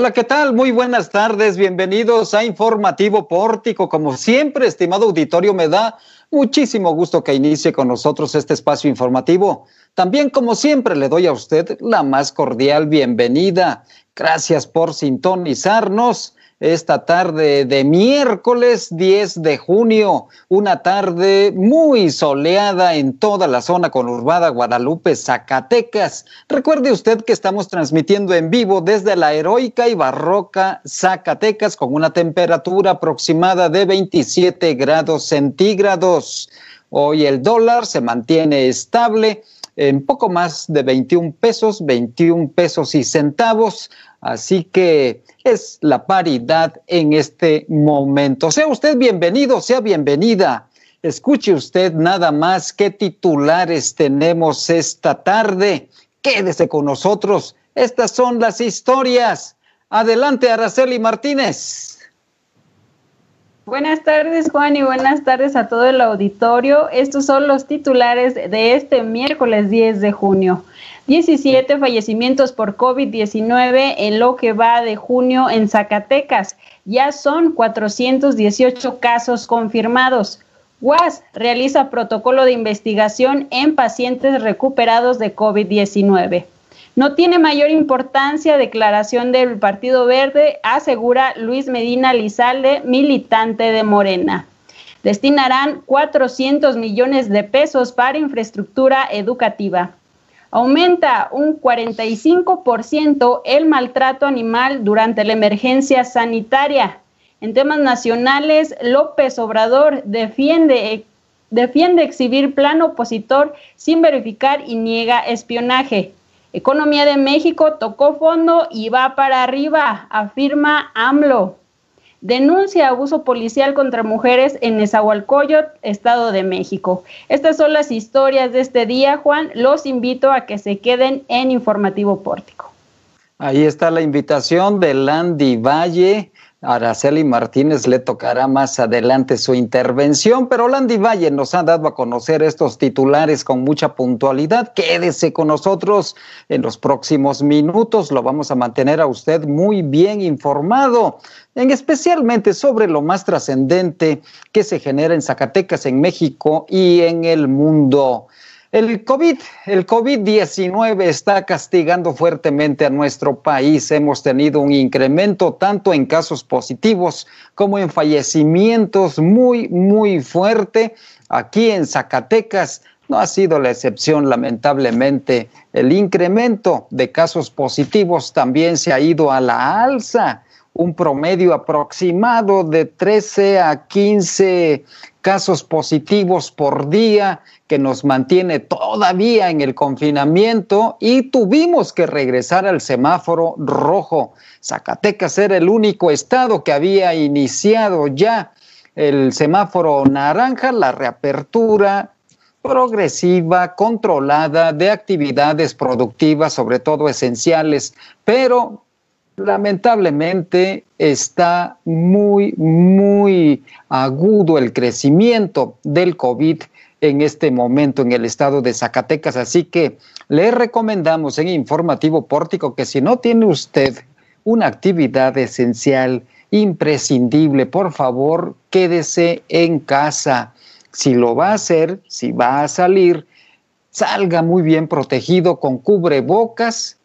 Hola, ¿qué tal? Muy buenas tardes, bienvenidos a Informativo Pórtico. Como siempre, estimado auditorio, me da muchísimo gusto que inicie con nosotros este espacio informativo. También, como siempre, le doy a usted la más cordial bienvenida. Gracias por sintonizarnos esta tarde de miércoles 10 de junio, una tarde muy soleada en toda la zona conurbada Guadalupe, Zacatecas. Recuerde usted que estamos transmitiendo en vivo desde la heroica y barroca Zacatecas con una temperatura aproximada de 27 grados centígrados. Hoy el dólar se mantiene estable en poco más de 21 pesos, 21 pesos y centavos. Así que es la paridad en este momento. Sea usted bienvenido, sea bienvenida. Escuche usted nada más qué titulares tenemos esta tarde. Quédese con nosotros. Estas son las historias. Adelante, Araceli Martínez. Buenas tardes, Juan, y buenas tardes a todo el auditorio. Estos son los titulares de este miércoles 10 de junio. 17 fallecimientos por COVID-19 en lo que va de junio en Zacatecas. Ya son 418 casos confirmados. UAS realiza protocolo de investigación en pacientes recuperados de COVID-19. No tiene mayor importancia declaración del Partido Verde, asegura Luis Medina Lizalde, militante de Morena. Destinarán 400 millones de pesos para infraestructura educativa. Aumenta un 45% el maltrato animal durante la emergencia sanitaria. En temas nacionales, López Obrador defiende, exhibir plan opositor sin verificar y niega espionaje. Economía de México tocó fondo y va para arriba, afirma AMLO denuncia abuso policial contra mujeres en Nezahualcóyotl, Estado de México. Estas son las historias de este día, Juan. Los invito a que se queden en Informativo Pórtico. Ahí está la invitación de Landy Valle. Araceli Martínez le tocará más adelante su intervención, pero Landy Valle nos ha dado a conocer estos titulares con mucha puntualidad. Quédese con nosotros en los próximos minutos, lo vamos a mantener a usted muy bien informado, en especialmente sobre lo más trascendente que se genera en Zacatecas, en México y en el mundo. El COVID, el COVID-19 está castigando fuertemente a nuestro país. Hemos tenido un incremento tanto en casos positivos como en fallecimientos muy, muy fuerte. Aquí en Zacatecas no ha sido la excepción, lamentablemente. El incremento de casos positivos también se ha ido a la alza un promedio aproximado de 13 a 15 casos positivos por día que nos mantiene todavía en el confinamiento y tuvimos que regresar al semáforo rojo. Zacatecas era el único estado que había iniciado ya el semáforo naranja, la reapertura progresiva, controlada de actividades productivas, sobre todo esenciales, pero lamentablemente está muy, muy agudo el crecimiento del COVID en este momento en el estado de Zacatecas. Así que le recomendamos en Informativo Pórtico que si no tiene usted una actividad esencial, imprescindible, por favor, quédese en casa. Si lo va a hacer, si va a salir, salga muy bien protegido con cubrebocas,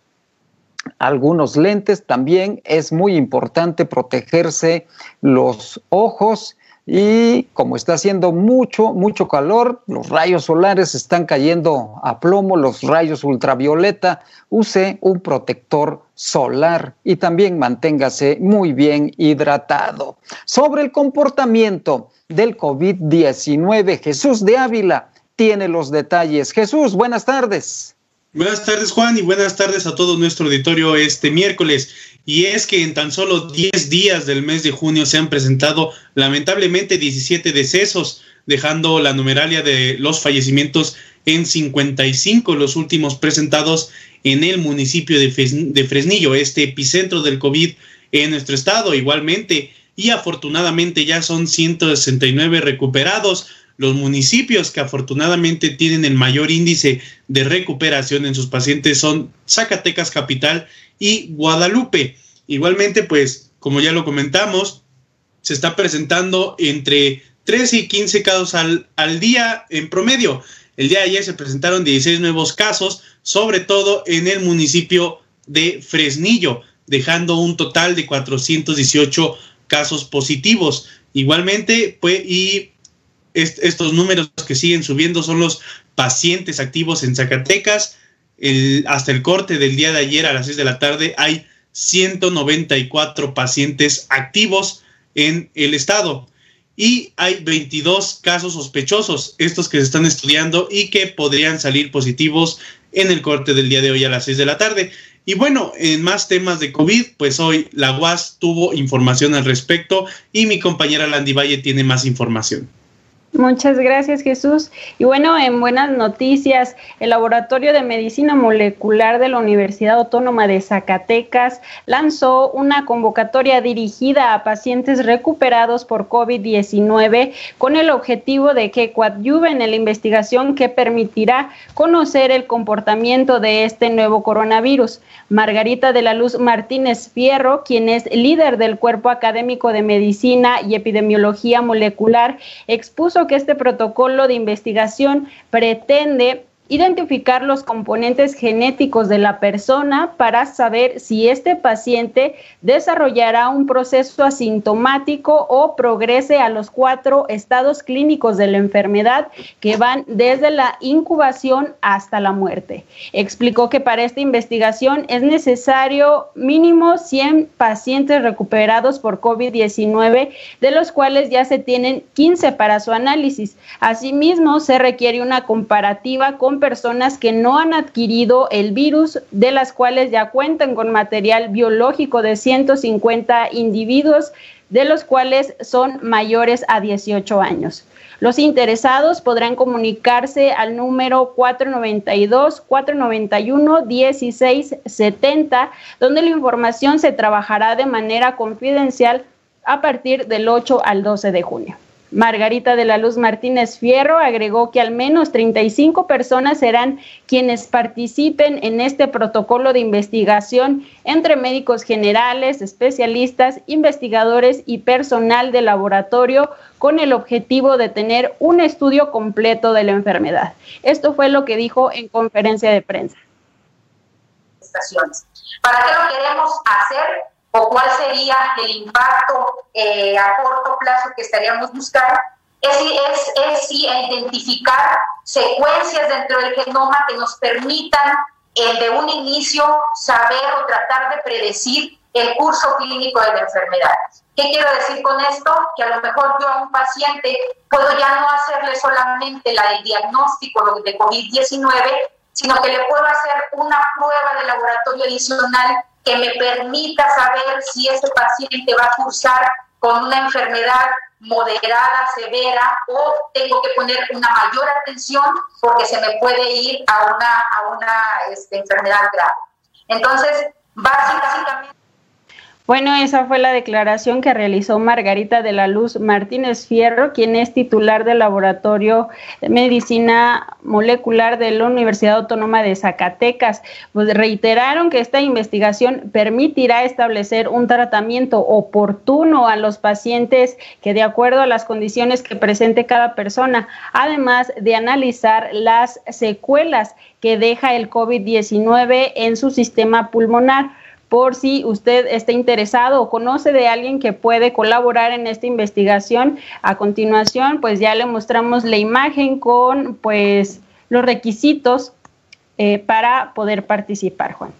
algunos lentes. También es muy importante protegerse los ojos y como está haciendo mucho, mucho calor, los rayos solares están cayendo a plomo, los rayos ultravioleta, use un protector solar y también manténgase muy bien hidratado. Sobre el comportamiento del COVID-19, Jesús de Ávila tiene los detalles. Jesús, buenas tardes. Buenas tardes Juan y buenas tardes a todo nuestro auditorio este miércoles. Y es que en tan solo 10 días del mes de junio se han presentado lamentablemente 17 decesos, dejando la numeralia de los fallecimientos en 55, los últimos presentados en el municipio de, Fresnillo, este epicentro del COVID en nuestro estado igualmente. Y afortunadamente ya son 169 recuperados, los municipios que afortunadamente tienen el mayor índice de recuperación en sus pacientes son Zacatecas Capital y Guadalupe. Igualmente, pues, como ya lo comentamos, se está presentando entre 13 y 15 casos al, al día en promedio. El día de ayer se presentaron 16 nuevos casos, sobre todo en el municipio de Fresnillo, dejando un total de 418 casos positivos. Igualmente, pues, y estos números que siguen subiendo son los pacientes activos en Zacatecas. hasta el corte del día de ayer a las 6 de la tarde hay 194 pacientes activos en el estado y hay 22 casos sospechosos, estos que se están estudiando y que podrían salir positivos en el corte del día de hoy a las 6 de la tarde. Y bueno, en más temas de COVID, pues hoy la UAS tuvo información al respecto y mi compañera Landy Valle tiene más información. Muchas gracias Jesús. Y bueno, en buenas noticias, el Laboratorio de Medicina Molecular de la Universidad Autónoma de Zacatecas lanzó una convocatoria dirigida a pacientes recuperados por COVID-19 con el objetivo de que coadyuven en la investigación que permitirá conocer el comportamiento de este nuevo coronavirus. Margarita de la Luz Martínez Fierro, quien es líder del Cuerpo Académico de Medicina y Epidemiología Molecular, expuso que este protocolo de investigación pretende identificar los componentes genéticos de la persona para saber si este paciente desarrollará un proceso asintomático o progrese a los cuatro estados clínicos de la enfermedad que van desde la incubación hasta la muerte. Explicó que para esta investigación es necesario mínimo 100 pacientes recuperados por COVID-19, de los cuales ya se tienen 15 para su análisis. Asimismo, se requiere una comparativa con personas que no han adquirido el virus, de las cuales ya cuentan con material biológico de 150 individuos, de los cuales son mayores a 18 años. Los interesados podrán comunicarse al número 492-491-1670, donde la información se trabajará de manera confidencial a partir del 8 al 12 de junio. Margarita de la Luz Martínez Fierro agregó que al menos 35 personas serán quienes participen en este protocolo de investigación entre médicos generales, especialistas, investigadores y personal de laboratorio con el objetivo de tener un estudio completo de la enfermedad. Esto fue lo que dijo en conferencia de prensa. ¿Para qué lo queremos hacer? O cuál sería el impacto eh, a corto plazo que estaríamos buscando, es, es, es identificar secuencias dentro del genoma que nos permitan eh, de un inicio saber o tratar de predecir el curso clínico de la enfermedad. ¿Qué quiero decir con esto? Que a lo mejor yo a un paciente puedo ya no hacerle solamente la del diagnóstico de COVID-19, sino que le puedo hacer una prueba de laboratorio adicional que me permita saber si ese paciente va a cursar con una enfermedad moderada, severa, o tengo que poner una mayor atención porque se me puede ir a una, a una este, enfermedad grave. Entonces, básicamente... Bueno, esa fue la declaración que realizó Margarita de la Luz Martínez Fierro, quien es titular del Laboratorio de Medicina Molecular de la Universidad Autónoma de Zacatecas. Pues reiteraron que esta investigación permitirá establecer un tratamiento oportuno a los pacientes que de acuerdo a las condiciones que presente cada persona, además de analizar las secuelas que deja el COVID-19 en su sistema pulmonar por si usted está interesado o conoce de alguien que puede colaborar en esta investigación. A continuación, pues ya le mostramos la imagen con pues los requisitos eh, para poder participar, Juan.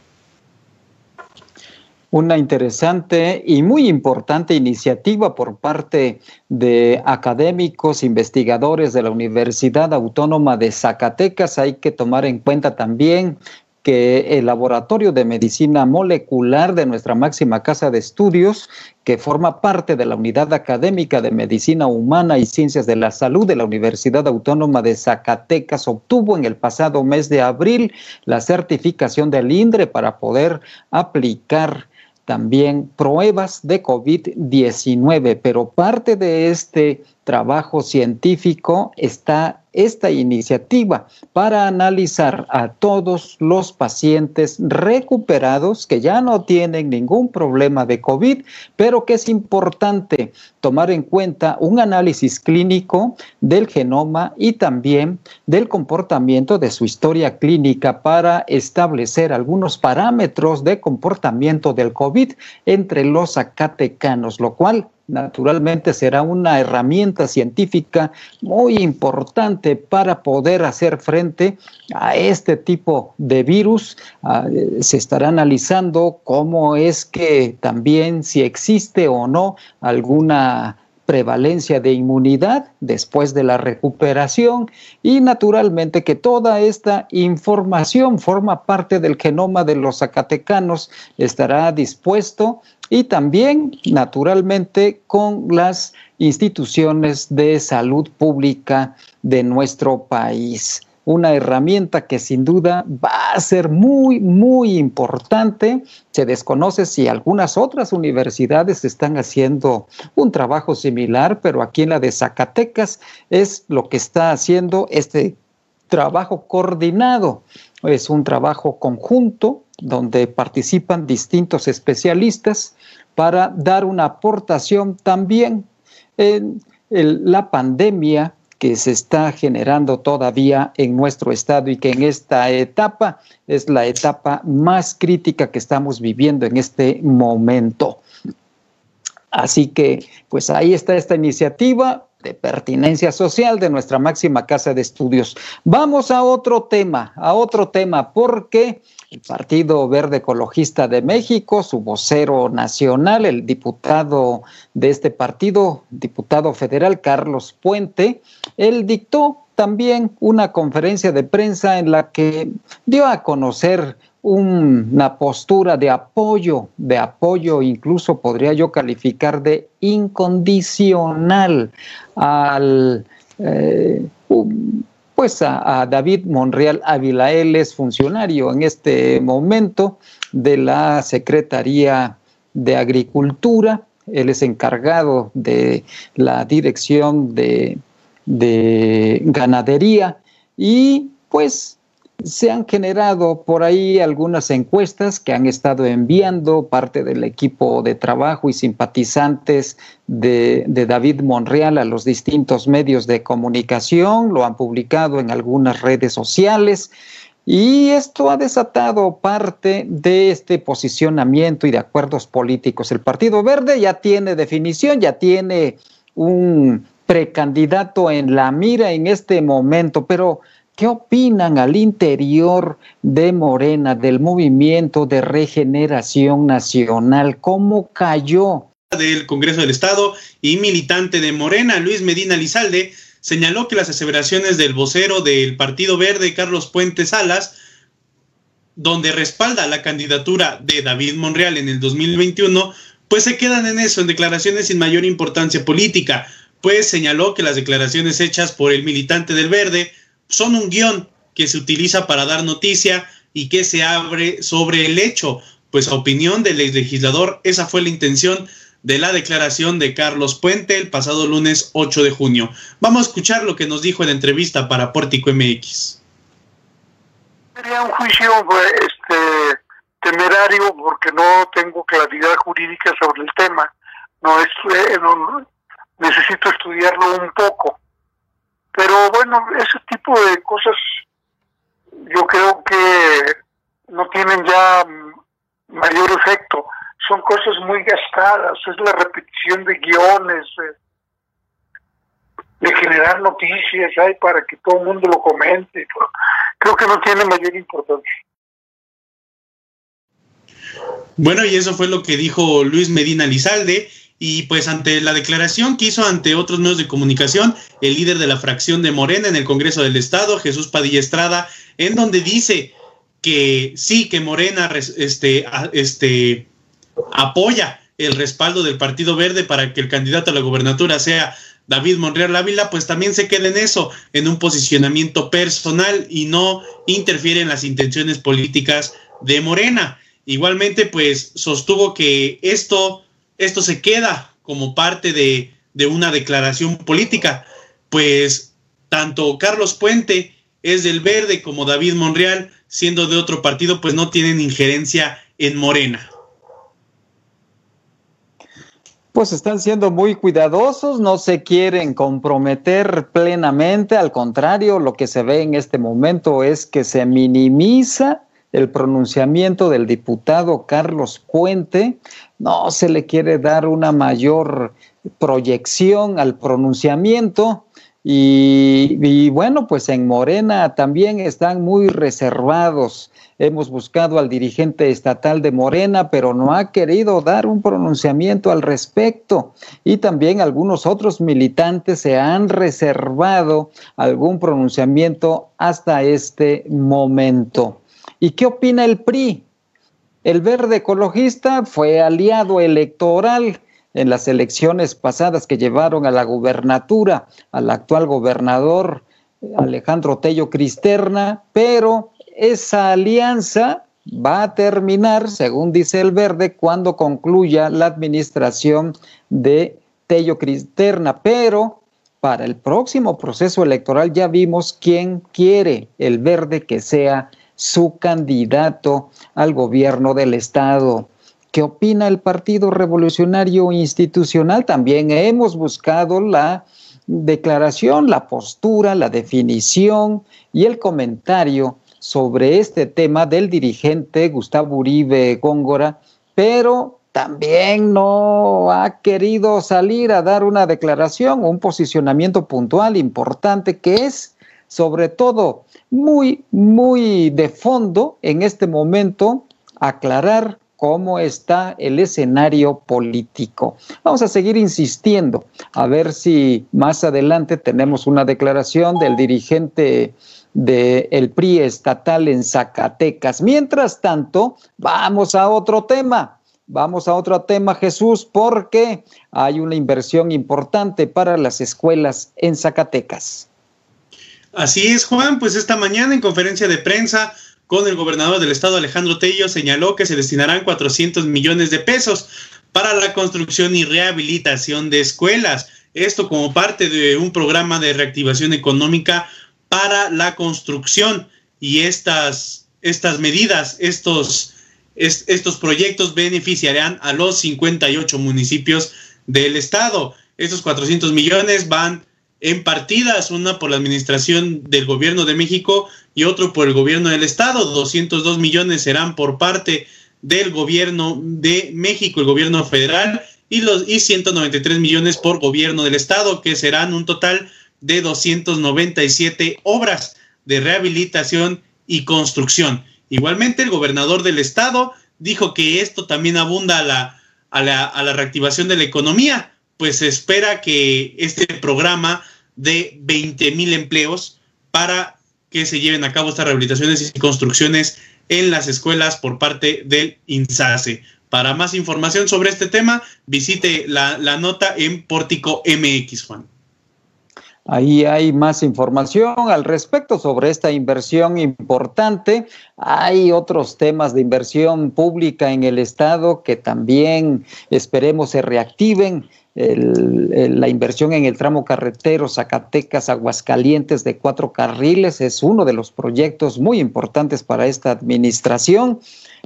Una interesante y muy importante iniciativa por parte de académicos, investigadores de la Universidad Autónoma de Zacatecas. Hay que tomar en cuenta también que el Laboratorio de Medicina Molecular de nuestra máxima casa de estudios, que forma parte de la Unidad Académica de Medicina Humana y Ciencias de la Salud de la Universidad Autónoma de Zacatecas, obtuvo en el pasado mes de abril la certificación del INDRE para poder aplicar también pruebas de COVID-19, pero parte de este trabajo científico está esta iniciativa para analizar a todos los pacientes recuperados que ya no tienen ningún problema de COVID, pero que es importante tomar en cuenta un análisis clínico del genoma y también del comportamiento de su historia clínica para establecer algunos parámetros de comportamiento del COVID entre los zacatecanos, lo cual naturalmente será una herramienta científica muy importante para poder hacer frente a este tipo de virus. Ah, se estará analizando cómo es que también si existe o no alguna prevalencia de inmunidad después de la recuperación y naturalmente que toda esta información forma parte del genoma de los zacatecanos, estará dispuesto y también, naturalmente, con las instituciones de salud pública de nuestro país. Una herramienta que sin duda va a ser muy, muy importante. Se desconoce si algunas otras universidades están haciendo un trabajo similar, pero aquí en la de Zacatecas es lo que está haciendo este trabajo coordinado. Es un trabajo conjunto donde participan distintos especialistas para dar una aportación también en la pandemia que se está generando todavía en nuestro estado y que en esta etapa es la etapa más crítica que estamos viviendo en este momento. Así que, pues ahí está esta iniciativa de pertinencia social de nuestra máxima casa de estudios. Vamos a otro tema, a otro tema, porque el Partido Verde Ecologista de México, su vocero nacional, el diputado de este partido, diputado federal Carlos Puente, él dictó también una conferencia de prensa en la que dio a conocer una postura de apoyo, de apoyo incluso podría yo calificar de incondicional al eh, pues a, David Monreal Ávila. Él es funcionario en este momento de la Secretaría de Agricultura. Él es encargado de la dirección de, de ganadería y pues se han generado por ahí algunas encuestas que han estado enviando parte del equipo de trabajo y simpatizantes de, David Monreal a los distintos medios de comunicación, lo han publicado en algunas redes sociales. Y esto ha desatado parte de este posicionamiento y de acuerdos políticos. El Partido Verde ya tiene definición, ya tiene un precandidato en la mira en este momento, pero ¿Qué opinan al interior de Morena, del movimiento de regeneración nacional? ¿Cómo cayó? Del Congreso del Estado y militante de Morena, Luis Medina Lizalde, señaló que las aseveraciones del vocero del Partido Verde, Carlos Puentes Salas, donde respalda la candidatura de David Monreal en el 2021, pues se quedan en eso, en declaraciones sin mayor importancia política, pues señaló que las declaraciones hechas por el militante del Verde son un guion que se utiliza para dar noticia y que se abre sobre el hecho. Pues a opinión del legislador, esa fue la intención de la declaración de Carlos Puente el pasado lunes 8 de junio. Vamos a escuchar lo que nos dijo en entrevista para Pórtico MX. Sería un juicio este, temerario porque no tengo claridad jurídica sobre el tema. No, es, necesito estudiarlo un poco. Pero bueno, ese tipo de cosas yo creo que no tienen ya mayor efecto. Son cosas muy gastadas, es la repetición de guiones, de, generar noticias hay para que todo el mundo lo comente. Creo que no tiene mayor importancia. Bueno, y eso fue lo que dijo Luis Medina Lizalde. Y pues ante la declaración que hizo ante otros medios de comunicación, el líder de la fracción de Morena en el Congreso del Estado, Jesús Padilla Estrada, en donde dice que sí, que Morena este, este, apoya el respaldo del Partido Verde para que el candidato a la gobernatura sea David Monreal Ávila, pues también se queda en eso, en un posicionamiento personal y no interfiere en las intenciones políticas de Morena. Igualmente, pues sostuvo que esto esto se queda como parte de, una declaración política, pues tanto Carlos Puente es del verde como David Monreal, siendo de otro partido, pues no tienen injerencia en Morena. Pues están siendo muy cuidadosos, no se quieren comprometer plenamente, al contrario, lo que se ve en este momento es que se minimiza el pronunciamiento del diputado Carlos Puente, no se le quiere dar una mayor proyección al pronunciamiento, y, bueno, pues en Morena también están muy reservados. Hemos buscado al dirigente estatal de Morena, pero no ha querido dar un pronunciamiento al respecto. Y también algunos otros militantes se han reservado algún pronunciamiento hasta este momento. ¿Y qué opina el PRI? El verde ecologista fue aliado electoral en las elecciones pasadas que llevaron a la gubernatura al actual gobernador Alejandro Tello Cristerna, pero esa alianza va a terminar, según dice el verde, cuando concluya la administración de Tello Cristerna, pero para el próximo proceso electoral ya vimos quién quiere el verde que sea su candidato al gobierno del estado. ¿Qué opina el Partido Revolucionario Institucional? También hemos buscado la declaración, la postura, la definición y el comentario sobre este tema del dirigente Gustavo Uribe Góngora, pero también no ha querido salir a dar una declaración, un posicionamiento puntual importante que es sobre todo muy, muy de fondo en este momento aclarar cómo está el escenario político. Vamos a seguir insistiendo, a ver si más adelante tenemos una declaración del dirigente del PRI estatal en Zacatecas. Mientras tanto, vamos a otro tema. Vamos a otro tema, Jesús, porque hay una inversión importante para las escuelas en Zacatecas. Así es, Juan, pues esta mañana en conferencia de prensa con el gobernador del estado Alejandro Tello señaló que se destinarán 400 millones de pesos para la construcción y rehabilitación de escuelas. Esto como parte de un programa de reactivación económica para la construcción y estas, estas medidas, estos, estos proyectos beneficiarán a los 58 municipios del estado. Estos 400 millones van en partidas, una por la administración del gobierno de México y otro por el gobierno del estado. 202 millones serán por parte del gobierno de México, el gobierno federal, y, los, y 193 millones por gobierno del estado, que serán un total de 297 obras de rehabilitación y construcción. Igualmente, el gobernador del estado dijo que esto también abunda a la, a la, a la reactivación de la economía, pues se espera que este programa de 20 mil empleos para que se lleven a cabo estas rehabilitaciones y construcciones en las escuelas por parte del INSASE. Para más información sobre este tema, visite la, la nota en Pórtico MX, Juan. Ahí hay más información al respecto sobre esta inversión importante. Hay otros temas de inversión pública en el Estado que también esperemos se reactiven la inversión en el tramo carretero Zacatecas Aguascalientes de cuatro carriles es uno de los proyectos muy importantes para esta administración.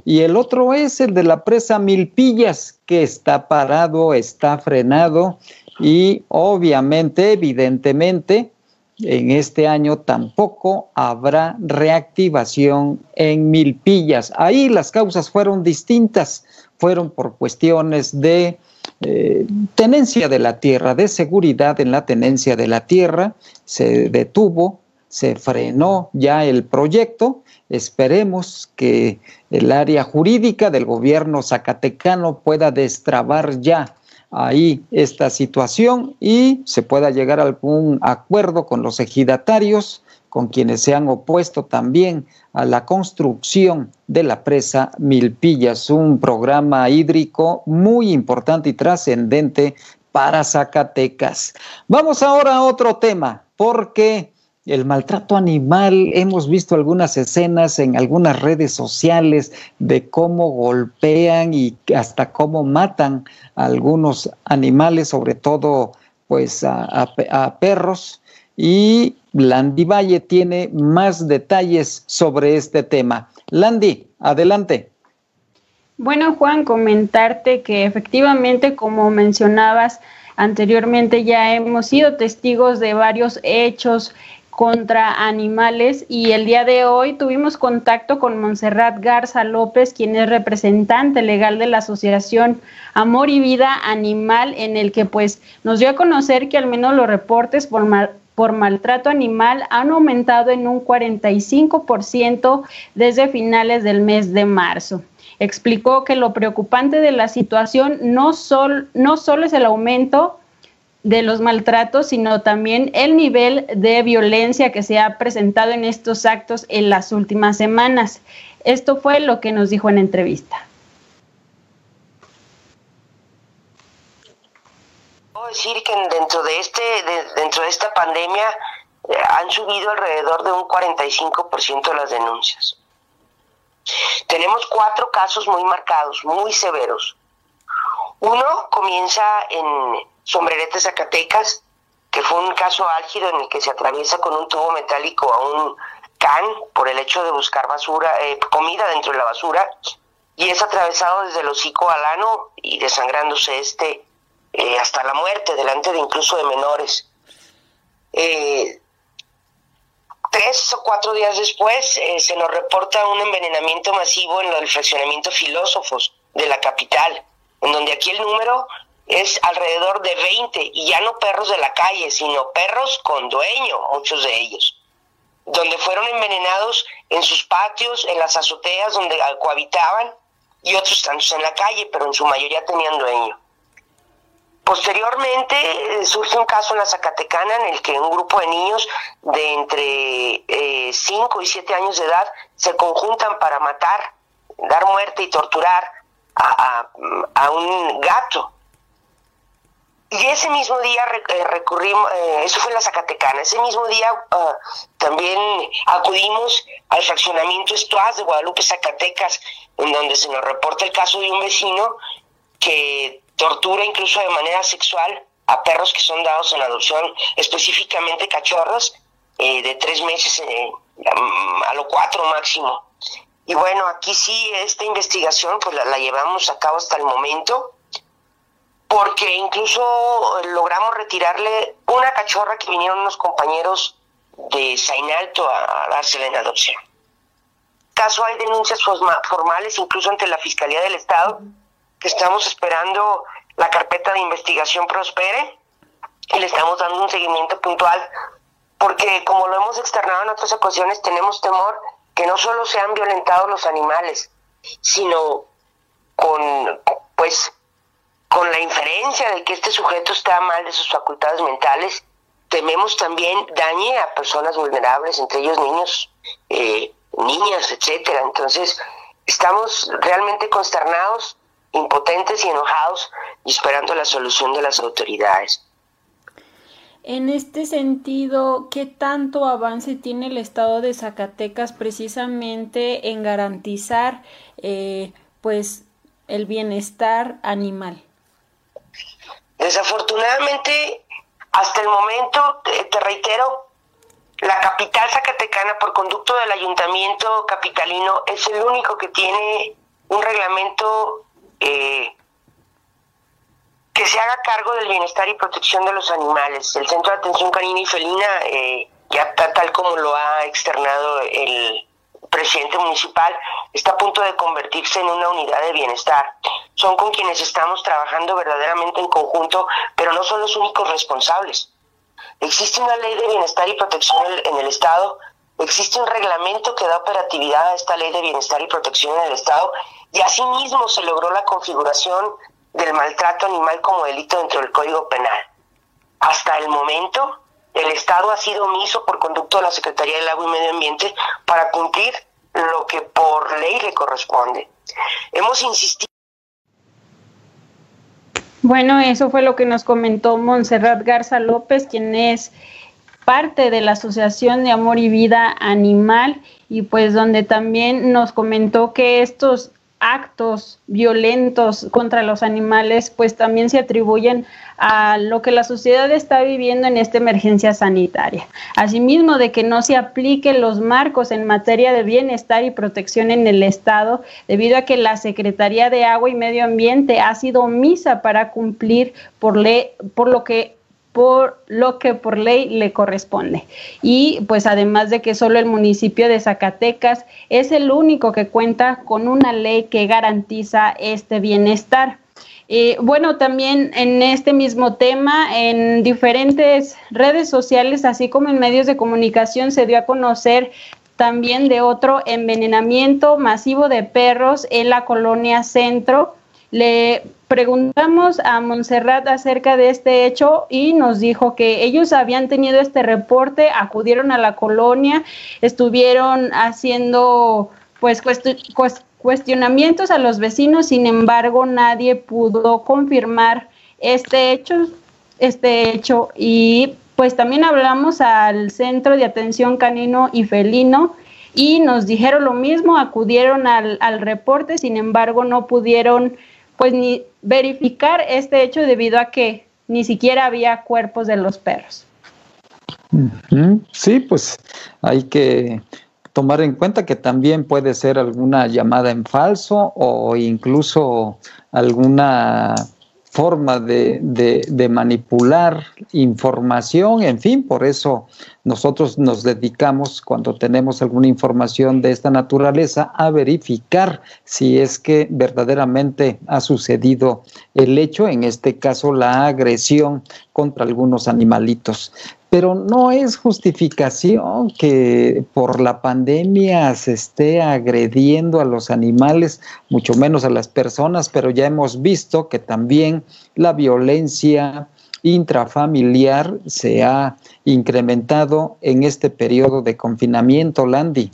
Y el otro es el de la presa Milpillas, que está parado, está frenado y obviamente, evidentemente, en este año tampoco habrá reactivación en Milpillas. Ahí las causas fueron distintas, fueron por cuestiones de tenencia de la tierra, de seguridad en la tenencia de la tierra, se detuvo, se frenó ya el proyecto. Esperemos que el área jurídica del gobierno zacatecano pueda destrabar ya ahí esta situación y se pueda llegar a algún acuerdo con los ejidatarios, con quienes se han opuesto también a la construcción de la presa Milpillas, un programa hídrico muy importante y trascendente para Zacatecas. Vamos ahora a otro tema, porque el maltrato animal, hemos visto algunas escenas en algunas redes sociales de cómo golpean y hasta cómo matan a algunos animales, sobre todo pues a, a perros. Y Landy Valle tiene más detalles sobre este tema. Landy, adelante. Bueno, Juan, comentarte que efectivamente, como mencionabas anteriormente, ya hemos sido testigos de varios hechos contra animales y el día de hoy tuvimos contacto con Montserrat Garza López, quien es representante legal de la Asociación Amor y Vida Animal, en el que pues nos dio a conocer que al menos los reportes por, por maltrato animal han aumentado en un 45% desde finales del mes de marzo. Explicó que lo preocupante de la situación no, sol, no solo es el aumento de los maltratos, sino también el nivel de violencia que se ha presentado en estos actos en las últimas semanas. Esto fue lo que nos dijo en entrevista. Decir que dentro de este dentro de esta pandemia eh, han subido alrededor de un 45% las denuncias. Tenemos cuatro casos muy marcados, muy severos. Uno comienza en Sombrerete, Zacatecas, que fue un caso álgido en el que se atraviesa con un tubo metálico a un can por el hecho de buscar basura, eh, comida dentro de la basura, y es atravesado desde el hocico al ano y desangrándose este eh, hasta la muerte, delante de incluso de menores. Eh, tres o cuatro días después se nos reporta un envenenamiento masivo en el fraccionamiento Filósofos de la capital, en donde aquí el número es alrededor de 20 y ya no perros de la calle, sino perros con dueño, muchos de ellos, donde fueron envenenados en sus patios, en las azoteas donde cohabitaban y otros tantos en la calle, pero en su mayoría tenían dueño. Posteriormente eh, surge un caso en la Zacatecana en el que un grupo de niños de entre 5 eh, y 7 años de edad se conjuntan para matar, dar muerte y torturar a, un gato. Y ese mismo día eh, recurrimos, eso fue en la Zacatecana, ese mismo día ah, también acudimos al fraccionamiento Estuaz de Guadalupe, Zacatecas, en donde se nos reporta el caso de un vecino que tortura incluso de manera sexual a perros que son dados en adopción, específicamente cachorros, eh, de tres meses a lo cuatro máximo. Y bueno, aquí sí, esta investigación pues la llevamos a cabo hasta el momento porque incluso logramos retirarle una cachorra que vinieron unos compañeros de Sainalto a, dársela en adopción. Caso hay denuncias formales incluso ante la Fiscalía del Estado, que estamos esperando la carpeta de investigación prospere y le estamos dando un seguimiento puntual, porque como lo hemos externado en otras ocasiones, tenemos temor que no solo sean violentados los animales, sino con pues con la inferencia de que este sujeto está mal de sus facultades mentales, tememos también dañe a personas vulnerables, entre ellos niños, eh, niñas, etcétera. Entonces, estamos realmente consternados, impotentes y enojados y esperando la solución de las autoridades. En este sentido, ¿qué tanto avance tiene el Estado de Zacatecas precisamente en garantizar, eh, pues, el bienestar animal? Desafortunadamente, hasta el momento, te, reitero, la capital zacatecana, por conducto del ayuntamiento capitalino, es el único que tiene un reglamento eh, que se haga cargo del bienestar y protección de los animales. El Centro de Atención Canina y Felina, eh, ya tal como lo ha externado el presidente municipal, está a punto de convertirse en una unidad de bienestar. Son con quienes estamos trabajando verdaderamente en conjunto, pero no son los únicos responsables. Existe una ley de bienestar y protección en el Estado, existe un reglamento que da operatividad a esta ley de bienestar y protección en el Estado, y asimismo se logró la configuración del maltrato animal como delito dentro del Código Penal. Hasta el momento, el Estado ha sido omiso por conducto de la Secretaría del Agua y Medio Ambiente para cumplir lo que por ley le corresponde. Hemos insistido. Bueno, eso fue lo que nos comentó Montserrat Garza López, quien es parte de la Asociación de Amor y Vida Animal y pues donde también nos comentó que estos actos violentos contra los animales, pues también se atribuyen a lo que la sociedad está viviendo en esta emergencia sanitaria. Asimismo, de que no se apliquen los marcos en materia de bienestar y protección en el Estado, debido a que la Secretaría de Agua y Medio Ambiente ha sido omisa para cumplir por, por lo que por lo que por ley le corresponde. Y pues además de que solo el municipio de Zacatecas es el único que cuenta con una ley que garantiza este bienestar. Eh, bueno, también en este mismo tema, en diferentes redes sociales, así como en medios de comunicación, se dio a conocer también de otro envenenamiento masivo de perros en la colonia Centro. Le preguntamos a Montserrat acerca de este hecho y nos dijo que ellos habían tenido este reporte, acudieron a la colonia, estuvieron haciendo pues cuestionamientos a los vecinos, sin embargo nadie pudo confirmar este hecho, este hecho. Y pues también hablamos al Centro de Atención Canino y Felino y nos dijeron lo mismo, acudieron al, al reporte, sin embargo no pudieron pues ni verificar este hecho debido a que ni siquiera había cuerpos de los perros. Sí, pues hay que tomar en cuenta que también puede ser alguna llamada en falso o incluso alguna forma de, de, manipular información, en fin, por eso nosotros nos dedicamos cuando tenemos alguna información de esta naturaleza a verificar si es que verdaderamente ha sucedido el hecho, en este caso la agresión contra algunos animalitos pero no es justificación que por la pandemia se esté agrediendo a los animales, mucho menos a las personas, pero ya hemos visto que también la violencia intrafamiliar se ha incrementado en este periodo de confinamiento, Landy.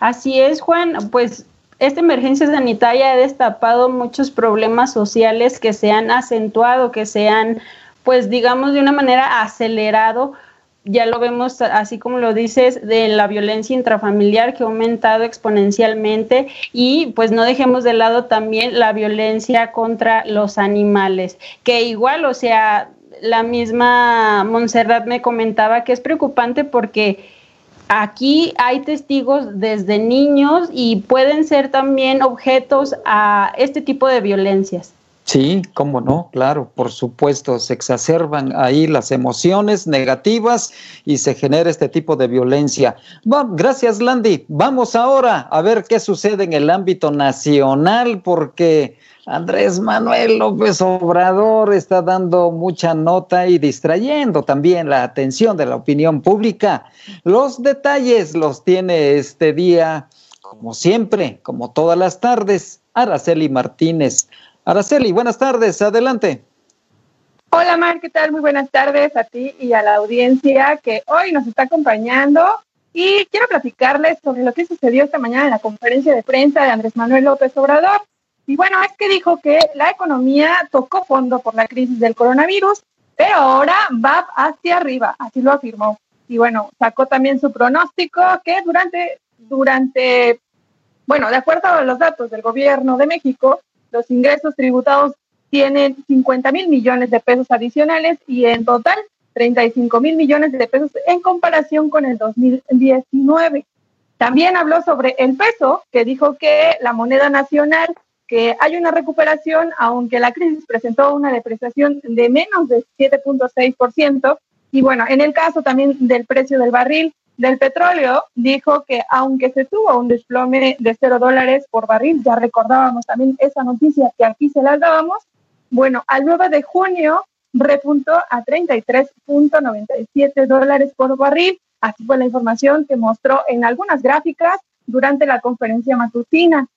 Así es, Juan, pues esta emergencia sanitaria ha destapado muchos problemas sociales que se han acentuado, que se han pues digamos de una manera acelerado, ya lo vemos así como lo dices, de la violencia intrafamiliar que ha aumentado exponencialmente y pues no dejemos de lado también la violencia contra los animales, que igual, o sea, la misma Montserrat me comentaba que es preocupante porque aquí hay testigos desde niños y pueden ser también objetos a este tipo de violencias. Sí, cómo no, claro, por supuesto, se exacerban ahí las emociones negativas y se genera este tipo de violencia. gracias, Landy. Vamos ahora a ver qué sucede en el ámbito nacional, porque Andrés Manuel López Obrador está dando mucha nota y distrayendo también la atención de la opinión pública. Los detalles los tiene este día, como siempre, como todas las tardes, Araceli Martínez. Araceli, buenas tardes, adelante. Hola Mar, ¿qué tal? Muy buenas tardes a ti y a la audiencia que hoy nos está acompañando. Y quiero platicarles sobre lo que sucedió esta mañana en la conferencia de prensa de Andrés Manuel López Obrador. Y bueno, es que dijo que la economía tocó fondo por la crisis del coronavirus, pero ahora va hacia arriba, así lo afirmó. Y bueno, sacó también su pronóstico que durante, durante, bueno, de acuerdo a los datos del gobierno de México, los ingresos tributados tienen 50 mil millones de pesos adicionales y en total 35 mil millones de pesos en comparación con el 2019. También habló sobre el peso, que dijo que la moneda nacional, que hay una recuperación, aunque la crisis presentó una depreciación de menos de 7.6%. Y bueno, en el caso también del precio del barril, del petróleo dijo que aunque se tuvo un desplome de cero dólares por barril, ya recordábamos también esa noticia que aquí se las dábamos, bueno, al 9 de junio repuntó a 33.97 dólares por barril. Así fue la información que mostró en algunas gráficas durante la conferencia matutina.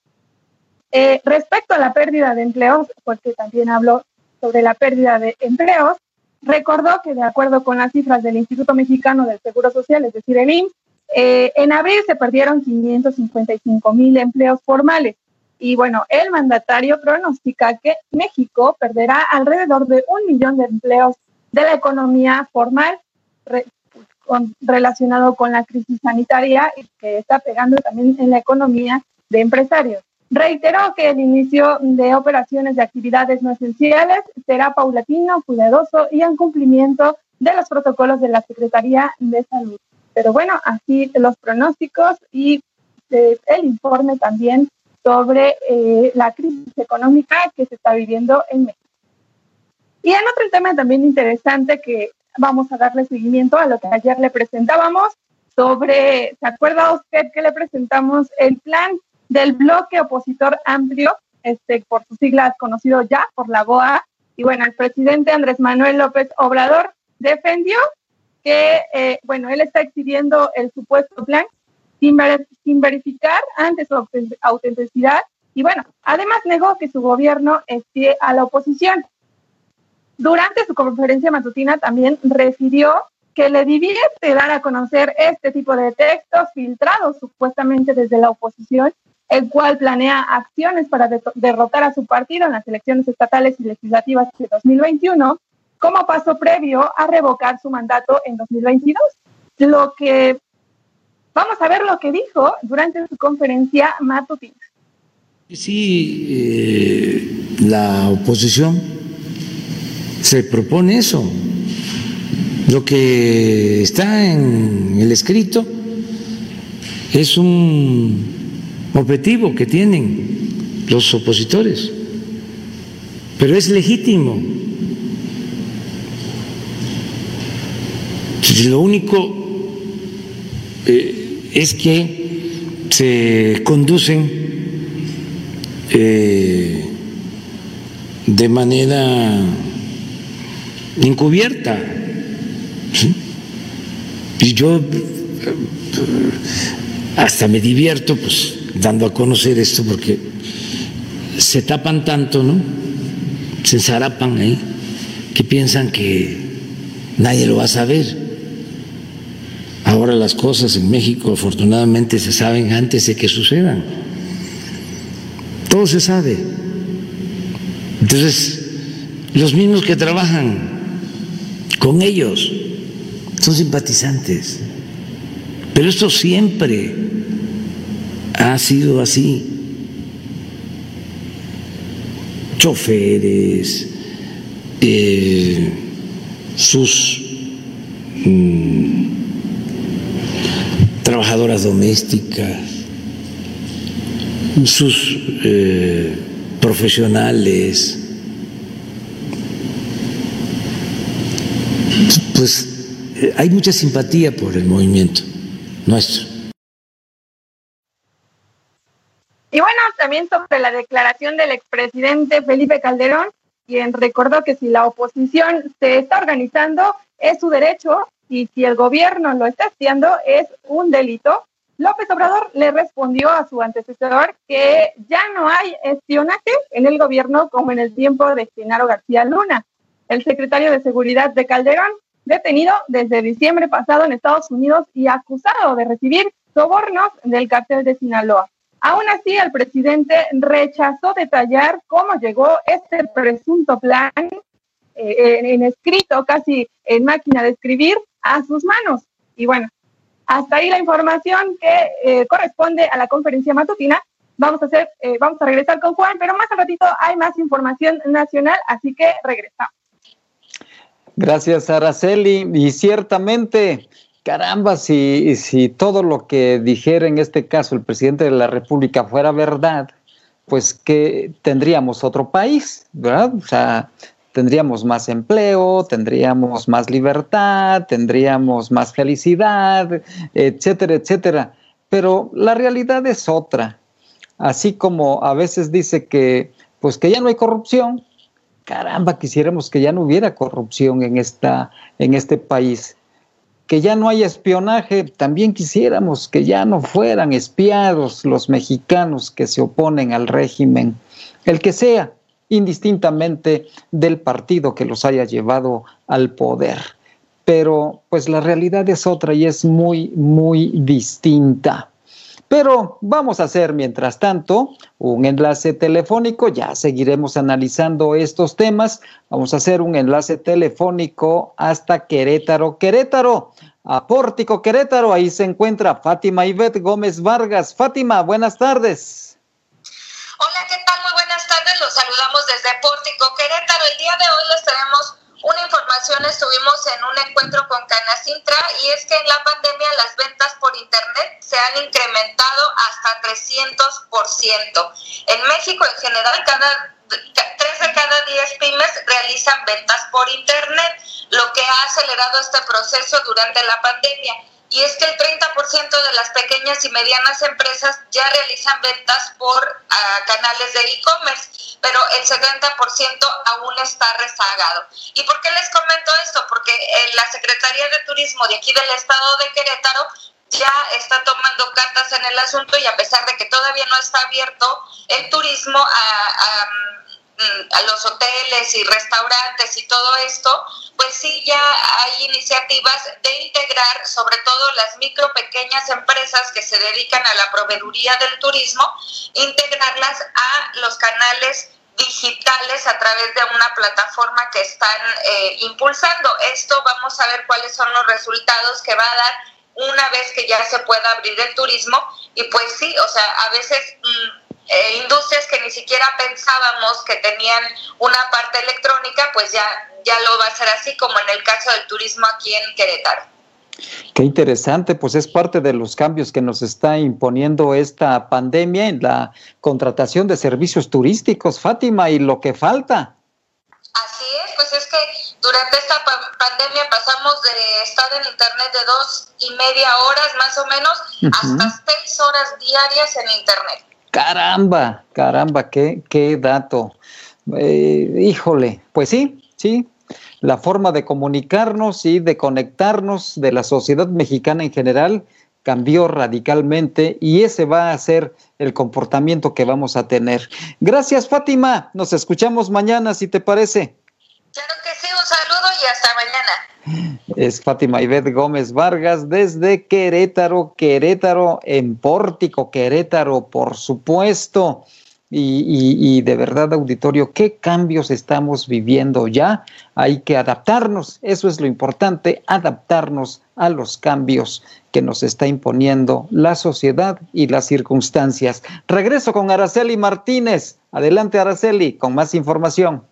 Eh, respecto a la pérdida de empleos, porque también habló sobre la pérdida de empleos, Recordó que de acuerdo con las cifras del Instituto Mexicano del Seguro Social, es decir, el IMSS, eh, en abril se perdieron 555 mil empleos formales. Y bueno, el mandatario pronostica que México perderá alrededor de un millón de empleos de la economía formal relacionado con la crisis sanitaria y que está pegando también en la economía de empresarios. Reiteró que el inicio de operaciones de actividades no esenciales será paulatino, cuidadoso y en cumplimiento de los protocolos de la Secretaría de Salud. Pero bueno, así los pronósticos y eh, el informe también sobre eh, la crisis económica que se está viviendo en México. Y en otro tema también interesante que vamos a darle seguimiento a lo que ayer le presentábamos sobre, ¿se acuerda usted que le presentamos el plan del bloque opositor amplio, este, por sus siglas conocido ya por la BOA? Y bueno, el presidente Andrés Manuel López Obrador defendió que, eh, bueno, él está exhibiendo el supuesto plan sin, verificar ante su autenticidad y bueno, además negó que su gobierno esté a la oposición. Durante su conferencia matutina también refirió que le divierte dar a conocer este tipo de textos filtrados supuestamente desde la oposición, el cual planea acciones para derrotar a su partido en las elecciones estatales y legislativas de 2021 como paso previo a revocar su mandato en 2022. Lo que vamos a ver lo que dijo durante su conferencia matutina. Sí, eh, la oposición se propone eso. Lo que está en el escrito es un objetivo que tienen los opositores, pero es legítimo Lo único eh, es que se conducen eh, de manera encubierta. Y yo eh, hasta me divierto pues dando a conocer esto porque se tapan tanto, ¿no? Se zarapan ahí, que piensan que nadie lo va a saber. Ahora las cosas en México afortunadamente se saben antes de que sucedan. Todo se sabe. Entonces, los mismos que trabajan con ellos son simpatizantes. Pero esto siempre ha sido así. Choferes, eh, sus mm, trabajadoras domésticas, sus eh, profesionales, pues eh, hay mucha simpatía por el movimiento nuestro. Y bueno, también sobre la declaración del expresidente Felipe Calderón, quien recordó que si la oposición se está organizando, es su derecho y si el gobierno lo está haciendo es un delito. López Obrador le respondió a su antecesor que ya no hay espionaje en el gobierno como en el tiempo de Genaro García Luna, el secretario de Seguridad de Calderón, detenido desde diciembre pasado en Estados Unidos y acusado de recibir sobornos del cartel de Sinaloa. Aún así, el presidente rechazó detallar cómo llegó este presunto plan eh, en escrito, casi en máquina de escribir, a sus manos. Y bueno, hasta ahí la información que eh, corresponde a la conferencia matutina. Vamos a hacer, eh, vamos a regresar con Juan, pero más al ratito hay más información nacional, así que regresamos. Gracias, Araceli. Y ciertamente, caramba, si, si todo lo que dijera en este caso el presidente de la República fuera verdad, pues que tendríamos otro país, ¿verdad? O sea, tendríamos más empleo, tendríamos más libertad, tendríamos más felicidad, etcétera, etcétera. Pero la realidad es otra. Así como a veces dice que pues que ya no hay corrupción, caramba, quisiéramos que ya no hubiera corrupción en esta en este país. Que ya no hay espionaje, también quisiéramos que ya no fueran espiados los mexicanos que se oponen al régimen, el que sea indistintamente del partido que los haya llevado al poder. Pero pues la realidad es otra y es muy, muy distinta. Pero vamos a hacer, mientras tanto, un enlace telefónico. Ya seguiremos analizando estos temas. Vamos a hacer un enlace telefónico hasta Querétaro. Querétaro, a Pórtico Querétaro. Ahí se encuentra Fátima Ivette Gómez Vargas. Fátima, buenas tardes. Hola, ¿qué tal? Muy buenas tardes. Los saludamos desde Pórtico Querétaro. El día de hoy les tenemos una información. Estuvimos en un encuentro con Canacintra y es que en la pandemia las ventas por Internet se han incrementado hasta 300%. En México en general, cada tres de cada diez pymes realizan ventas por Internet, lo que ha acelerado este proceso durante la pandemia y es que el 30% de las pequeñas y medianas empresas ya realizan ventas por ah, canales de e-commerce, pero el 70% aún está rezagado. ¿Y por qué les comento esto? Porque eh, la Secretaría de Turismo de aquí del estado de Querétaro ya está tomando cartas en el asunto y a pesar de que todavía no está abierto el turismo a a los hoteles y restaurantes y todo esto, pues sí ya hay iniciativas de integrar sobre todo las micro pequeñas empresas que se dedican a la proveeduría del turismo, integrarlas a los canales digitales a través de una plataforma que están eh, impulsando. Esto vamos a ver cuáles son los resultados que va a dar una vez que ya se pueda abrir el turismo. Y pues sí, o sea, a veces... Mm, eh, industrias que ni siquiera pensábamos que tenían una parte electrónica, pues ya, ya lo va a ser así como en el caso del turismo aquí en Querétaro. Qué interesante, pues es parte de los cambios que nos está imponiendo esta pandemia en la contratación de servicios turísticos, Fátima, y lo que falta. Así es, pues es que durante esta pandemia pasamos de estar en internet de dos y media horas más o menos hasta seis horas diarias en internet. Caramba, caramba, qué, qué dato. Eh, híjole, pues sí, sí, la forma de comunicarnos y de conectarnos de la sociedad mexicana en general cambió radicalmente y ese va a ser el comportamiento que vamos a tener. Gracias, Fátima. Nos escuchamos mañana, si te parece. Claro que sí, un saludo y hasta mañana. Es Fátima Ivette Gómez Vargas desde Querétaro, Querétaro en Pórtico, Querétaro, por supuesto. Y, de verdad, auditorio, ¿qué cambios estamos viviendo ya? Hay que adaptarnos, eso es lo importante, adaptarnos a los cambios que nos está imponiendo la sociedad y las circunstancias. Regreso con Araceli Martínez. Adelante, Araceli, con más información.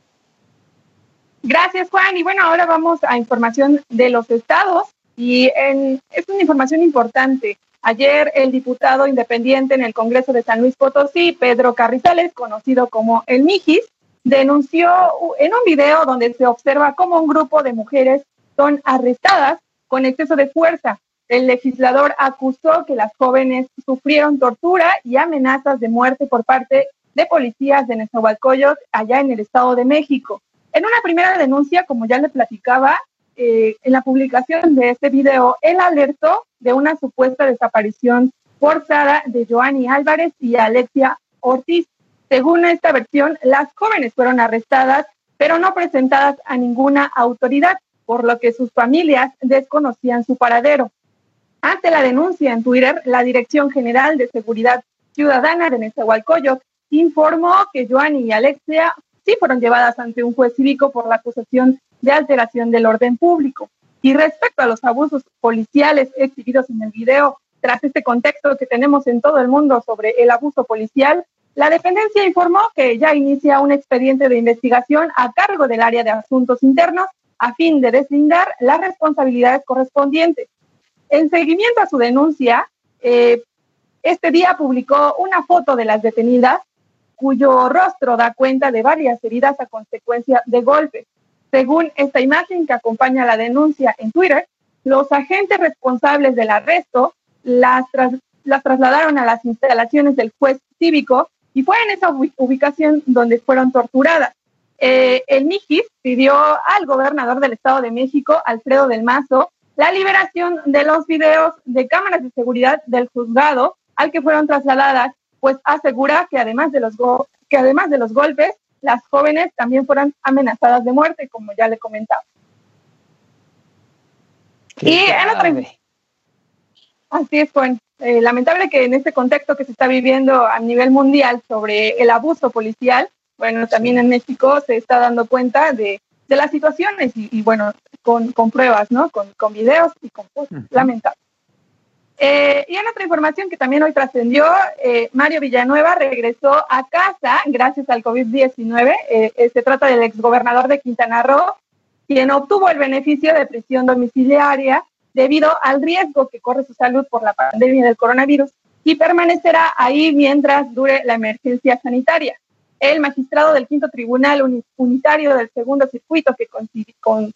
Gracias, Juan. Y bueno, ahora vamos a información de los estados y es una información importante. Ayer el diputado independiente en el Congreso de San Luis Potosí, Pedro Carrizales, conocido como el Mijis, denunció en un video donde se observa cómo un grupo de mujeres son arrestadas con exceso de fuerza. El legislador acusó que las jóvenes sufrieron tortura y amenazas de muerte por parte de policías de Nezahualcóyotl allá en el Estado de México. En una primera denuncia, como ya le platicaba, eh, en la publicación de este video, él alertó de una supuesta desaparición forzada de Joanny Álvarez y Alexia Ortiz. Según esta versión, las jóvenes fueron arrestadas, pero no presentadas a ninguna autoridad, por lo que sus familias desconocían su paradero. Ante la denuncia en Twitter, la Dirección General de Seguridad Ciudadana de Nezahualcóyotl informó que Joanny y Alexia sí fueron llevadas ante un juez cívico por la acusación de alteración del orden público. Y respecto a los abusos policiales exhibidos en el video, tras este contexto que tenemos en todo el mundo sobre el abuso policial, la dependencia informó que ya inicia un expediente de investigación a cargo del área de asuntos internos a fin de deslindar las responsabilidades correspondientes. En seguimiento a su denuncia, eh, este día publicó una foto de las detenidas cuyo rostro da cuenta de varias heridas a consecuencia de golpes. Según esta imagen que acompaña la denuncia en Twitter, los agentes responsables del arresto las, trasladaron a las instalaciones del juez cívico y fue en esa ubicación donde fueron torturadas. Eh, el MIGIS pidió al gobernador del Estado de México, Alfredo del Mazo, la liberación de los videos de cámaras de seguridad del juzgado al que fueron trasladadas pues asegura que además de los que además de los golpes, las jóvenes también fueron amenazadas de muerte, como ya le comentaba. y en otra Así es, Juan. Eh, lamentable que en este contexto que se está viviendo a nivel mundial sobre el abuso policial, bueno, también en México se está dando cuenta de, las situaciones y, bueno, con, pruebas, ¿no? Con, videos y con cosas. Lamentable. Eh, y en otra información que también hoy trascendió, eh, Mario Villanueva regresó a casa gracias al COVID-19. Eh, se trata del exgobernador de Quintana Roo, quien obtuvo el beneficio de prisión domiciliaria debido al riesgo que corre su salud por la pandemia del coronavirus y permanecerá ahí mientras dure la emergencia sanitaria. El magistrado del quinto tribunal unitario del segundo circuito que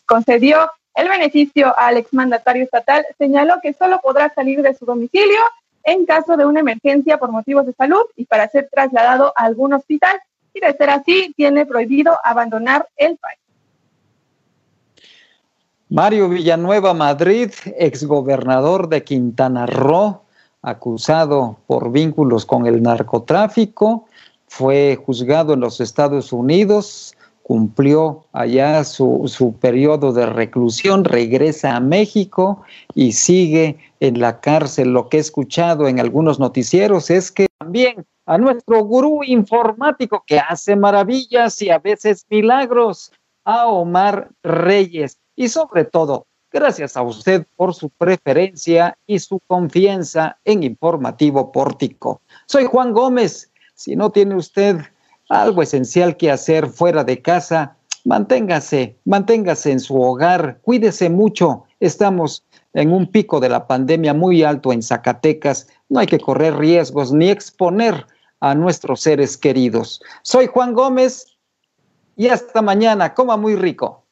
concedió el beneficio al exmandatario estatal señaló que solo podrá salir de su domicilio en caso de una emergencia por motivos de salud y para ser trasladado a algún hospital y de ser así tiene prohibido abandonar el país. Mario Villanueva Madrid, exgobernador de Quintana Roo, acusado por vínculos con el narcotráfico, fue juzgado en los Estados Unidos, cumplió allá su, su periodo de reclusión, regresa a México y sigue en la cárcel. Lo que he escuchado en algunos noticieros es que también a nuestro gurú informático que hace maravillas y a veces milagros, a Omar Reyes y sobre todo, gracias a usted por su preferencia y su confianza en Informativo Pórtico. Soy Juan Gómez. Si no tiene usted algo esencial que hacer fuera de casa, manténgase, manténgase en su hogar, cuídese mucho. Estamos en un pico de la pandemia muy alto en Zacatecas. No hay que correr riesgos ni exponer a nuestros seres queridos. Soy Juan Gómez y hasta mañana. Coma muy rico.